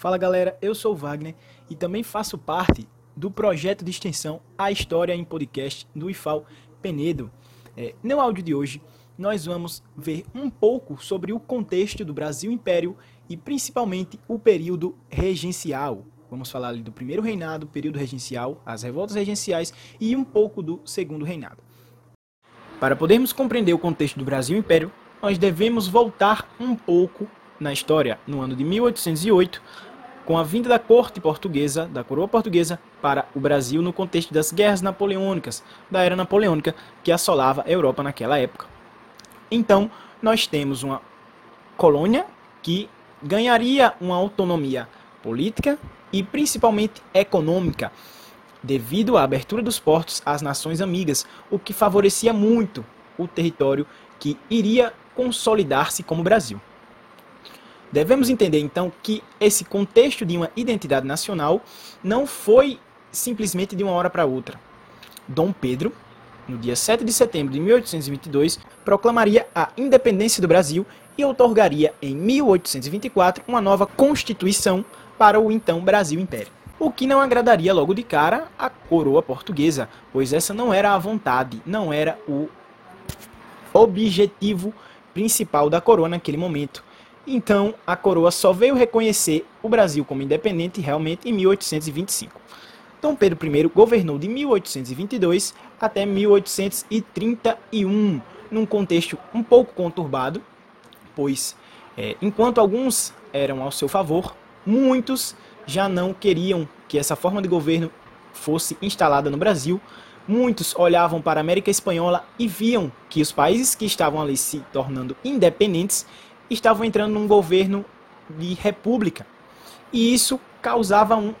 Fala galera, eu sou o Wagner e também faço parte do projeto de extensão A História em Podcast do IFAL Penedo. É, no áudio de hoje, nós vamos ver um pouco sobre o contexto do Brasil Império e principalmente o período regencial. Vamos falar ali do primeiro reinado, período regencial, as revoltas regenciais e um pouco do segundo reinado. Para podermos compreender o contexto do Brasil Império, nós devemos voltar um pouco na história, no ano de 1808, com a vinda da corte portuguesa, da coroa portuguesa, para o Brasil no contexto das guerras napoleônicas, da era napoleônica que assolava a Europa naquela época. Então, nós temos uma colônia que ganharia uma autonomia política e principalmente econômica, devido à abertura dos portos às nações amigas, o que favorecia muito o território que iria consolidar-se como Brasil. Devemos entender então que esse contexto de uma identidade nacional não foi simplesmente de uma hora para outra. Dom Pedro, no dia 7 de setembro de 1822, proclamaria a independência do Brasil e outorgaria em 1824 uma nova constituição para o então Brasil Império. O que não agradaria logo de cara a coroa portuguesa, pois essa não era a vontade, não era o objetivo principal da coroa naquele momento. Então, a coroa só veio reconhecer o Brasil como independente realmente em 1825. Dom Pedro I governou de 1822 até 1831, num contexto um pouco conturbado, pois é, enquanto alguns eram ao seu favor, muitos já não queriam que essa forma de governo fosse instalada no Brasil. Muitos olhavam para a América Espanhola e viam que os países que estavam ali se tornando independentes estavam entrando num governo de república. E isso causava um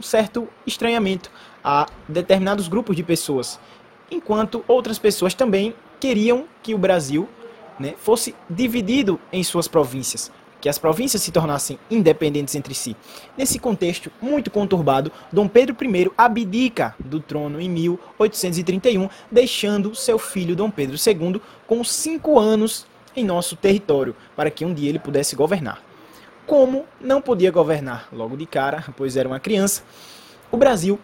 certo estranhamento a determinados grupos de pessoas, enquanto outras pessoas também queriam que o Brasil né, fosse dividido em suas províncias, que as províncias se tornassem independentes entre si. Nesse contexto muito conturbado, Dom Pedro I abdica do trono em 1831, deixando seu filho Dom Pedro II com cinco anos em nosso território, para que um dia ele pudesse governar. Como não podia governar logo de cara, pois era uma criança, o Brasil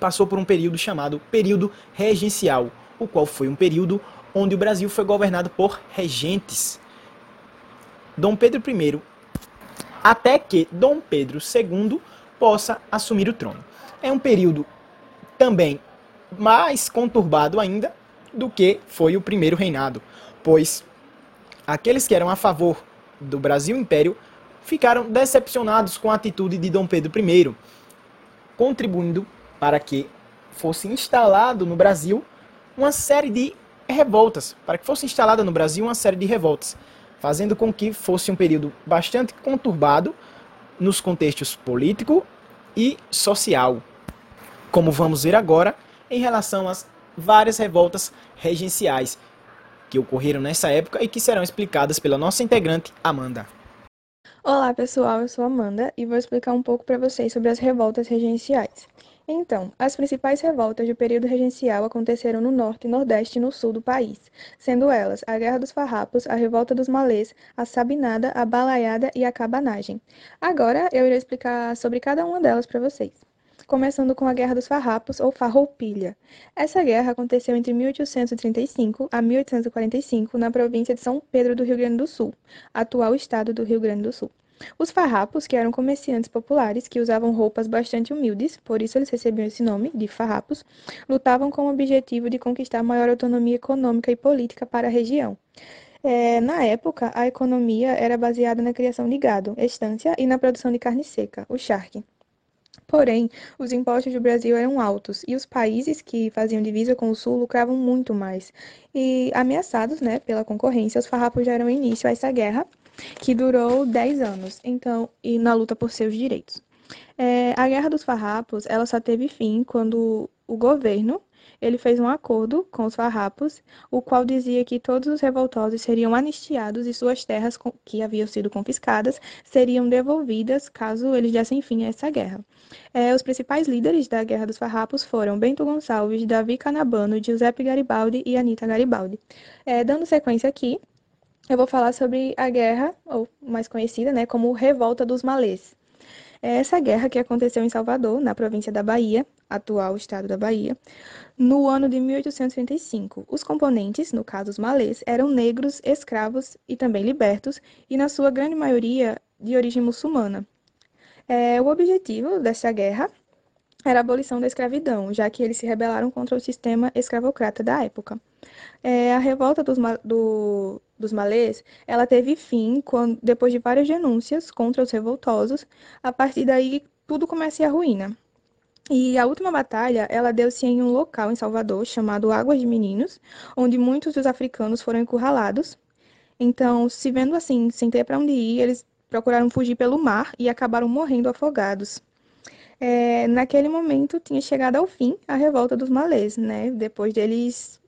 passou por um período chamado período regencial, o qual foi um período onde o Brasil foi governado por regentes. Dom Pedro I, até que Dom Pedro II possa assumir o trono. É um período também mais conturbado ainda do que foi o primeiro reinado, pois aqueles que eram a favor do Brasil Império ficaram decepcionados com a atitude de Dom Pedro I, contribuindo para que fosse instalado no Brasil uma série de revoltas, para que fosse instalada no Brasil uma série de revoltas, fazendo com que fosse um período bastante conturbado nos contextos político e social, como vamos ver agora em relação às várias revoltas regenciais que ocorreram nessa época e que serão explicadas pela nossa integrante Amanda. Olá pessoal, eu sou Amanda e vou explicar um pouco para vocês sobre as revoltas regenciais. Então, as principais revoltas do período regencial aconteceram no norte, nordeste e no sul do país, sendo elas a Guerra dos Farrapos, a Revolta dos Malês, a Sabinada, a Balaiada e a Cabanagem. Agora eu irei explicar sobre cada uma delas para vocês começando com a Guerra dos Farrapos ou Farroupilha. Essa guerra aconteceu entre 1835 a 1845 na província de São Pedro do Rio Grande do Sul, atual estado do Rio Grande do Sul. Os farrapos, que eram comerciantes populares que usavam roupas bastante humildes, por isso eles recebiam esse nome de farrapos, lutavam com o objetivo de conquistar maior autonomia econômica e política para a região. É, na época, a economia era baseada na criação de gado, estância e na produção de carne seca, o charque. Porém, os impostos do Brasil eram altos e os países que faziam divisa com o Sul lucravam muito mais. E ameaçados né, pela concorrência, os farrapos deram início a essa guerra, que durou 10 anos, então, e na luta por seus direitos. É, a Guerra dos Farrapos ela só teve fim quando o governo ele fez um acordo com os farrapos, o qual dizia que todos os revoltosos seriam anistiados e suas terras que haviam sido confiscadas seriam devolvidas caso eles dessem fim a essa guerra. É, os principais líderes da Guerra dos Farrapos foram Bento Gonçalves, Davi Canabano, Giuseppe Garibaldi e Anita Garibaldi. É, dando sequência aqui, eu vou falar sobre a guerra, ou mais conhecida né, como Revolta dos Malês. É essa guerra que aconteceu em Salvador, na província da Bahia, atual estado da Bahia, no ano de 1835. Os componentes, no caso os malês, eram negros, escravos e também libertos, e na sua grande maioria de origem muçulmana. É, o objetivo dessa guerra era a abolição da escravidão, já que eles se rebelaram contra o sistema escravocrata da época. É, a revolta dos, do, dos malês, ela teve fim quando, depois de várias denúncias contra os revoltosos. A partir daí, tudo começa a ruína. E a última batalha, ela deu-se em um local em Salvador chamado Águas de Meninos, onde muitos dos africanos foram encurralados. Então, se vendo assim, sem ter para onde ir, eles procuraram fugir pelo mar e acabaram morrendo afogados. É, naquele momento tinha chegado ao fim a revolta dos malês, né? Depois deles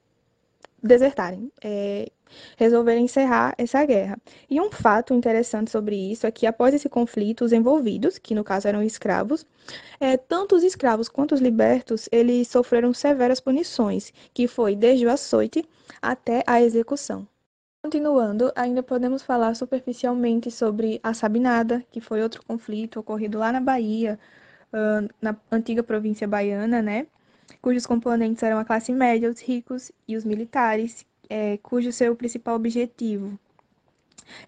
desertarem, é, resolverem encerrar essa guerra. E um fato interessante sobre isso é que após esse conflito, os envolvidos, que no caso eram escravos, é, tanto os escravos quanto os libertos, eles sofreram severas punições, que foi desde o açoite até a execução. Continuando, ainda podemos falar superficialmente sobre a Sabinada, que foi outro conflito ocorrido lá na Bahia, na antiga província baiana, né? Cujos componentes eram a classe média, os ricos e os militares, é, cujo seu principal objetivo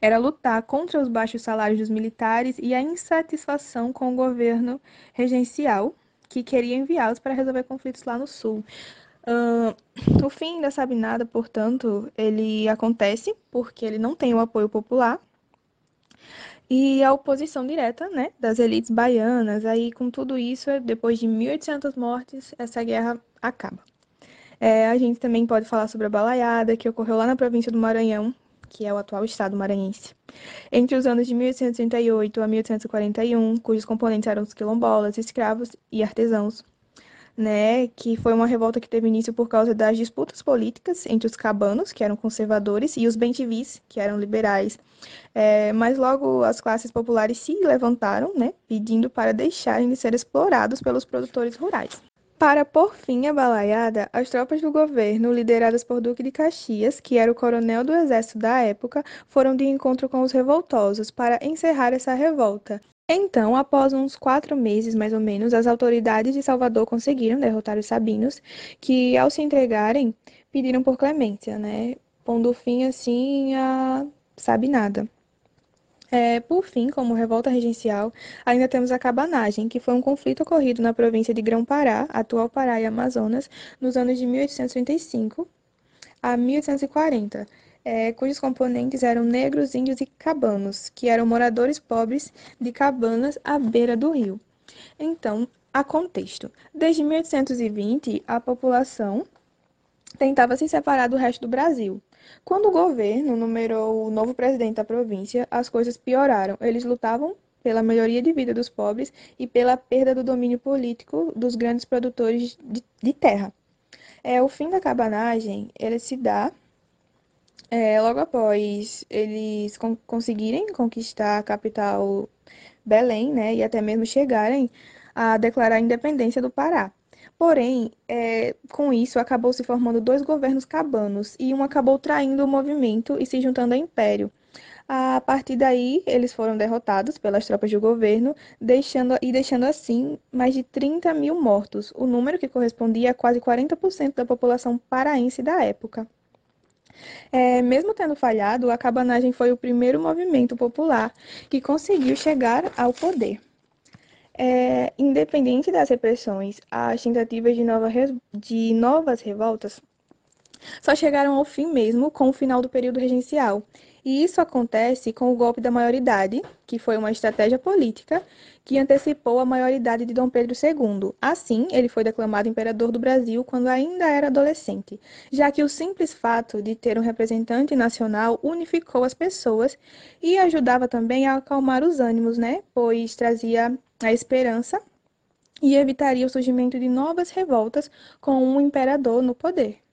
era lutar contra os baixos salários dos militares e a insatisfação com o governo regencial, que queria enviá-los para resolver conflitos lá no sul. Uh, o fim da Sabinada, portanto, ele acontece porque ele não tem o apoio popular e a oposição direta, né, das elites baianas. Aí, com tudo isso, depois de 1.800 mortes, essa guerra acaba. É, a gente também pode falar sobre a balaiada, que ocorreu lá na província do Maranhão, que é o atual estado maranhense. Entre os anos de 1838 a 1841, cujos componentes eram os quilombolas, escravos e artesãos né, que foi uma revolta que teve início por causa das disputas políticas entre os cabanos, que eram conservadores, e os bentivis, que eram liberais. É, mas logo as classes populares se levantaram, né, pedindo para deixarem de ser explorados pelos produtores rurais. Para pôr fim à balaiada, as tropas do governo, lideradas por Duque de Caxias, que era o coronel do exército da época, foram de encontro com os revoltosos para encerrar essa revolta. Então, após uns quatro meses, mais ou menos, as autoridades de Salvador conseguiram derrotar os sabinos, que, ao se entregarem, pediram por clemência, né? Pondo fim, assim, a sabinada. É, por fim, como revolta regencial, ainda temos a cabanagem, que foi um conflito ocorrido na província de Grão-Pará, atual Pará e Amazonas, nos anos de 1835 a 1840 é, cujos componentes eram negros, índios e cabanos, que eram moradores pobres de cabanas à beira do rio. Então, a contexto. Desde 1820, a população tentava se separar do resto do Brasil. Quando o governo numerou o novo presidente da província, as coisas pioraram. Eles lutavam pela melhoria de vida dos pobres e pela perda do domínio político dos grandes produtores de, de terra. É, o fim da cabanagem ele se dá é, logo após eles con conseguirem conquistar a capital Belém, né, e até mesmo chegarem a declarar a independência do Pará. Porém, é, com isso, acabou se formando dois governos cabanos e um acabou traindo o movimento e se juntando ao império. A partir daí, eles foram derrotados pelas tropas do governo, deixando, e deixando assim mais de 30 mil mortos, o número que correspondia a quase 40% da população paraense da época. É, mesmo tendo falhado, a cabanagem foi o primeiro movimento popular que conseguiu chegar ao poder. É, independente das repressões, as tentativas de, nova, de novas revoltas só chegaram ao fim mesmo com o final do período regencial e isso acontece com o golpe da maioridade, que foi uma estratégia política que antecipou a maioridade de Dom Pedro II. Assim, ele foi declamado imperador do Brasil quando ainda era adolescente, já que o simples fato de ter um representante nacional unificou as pessoas e ajudava também a acalmar os ânimos, né? Pois trazia a esperança e evitaria o surgimento de novas revoltas com um imperador no poder.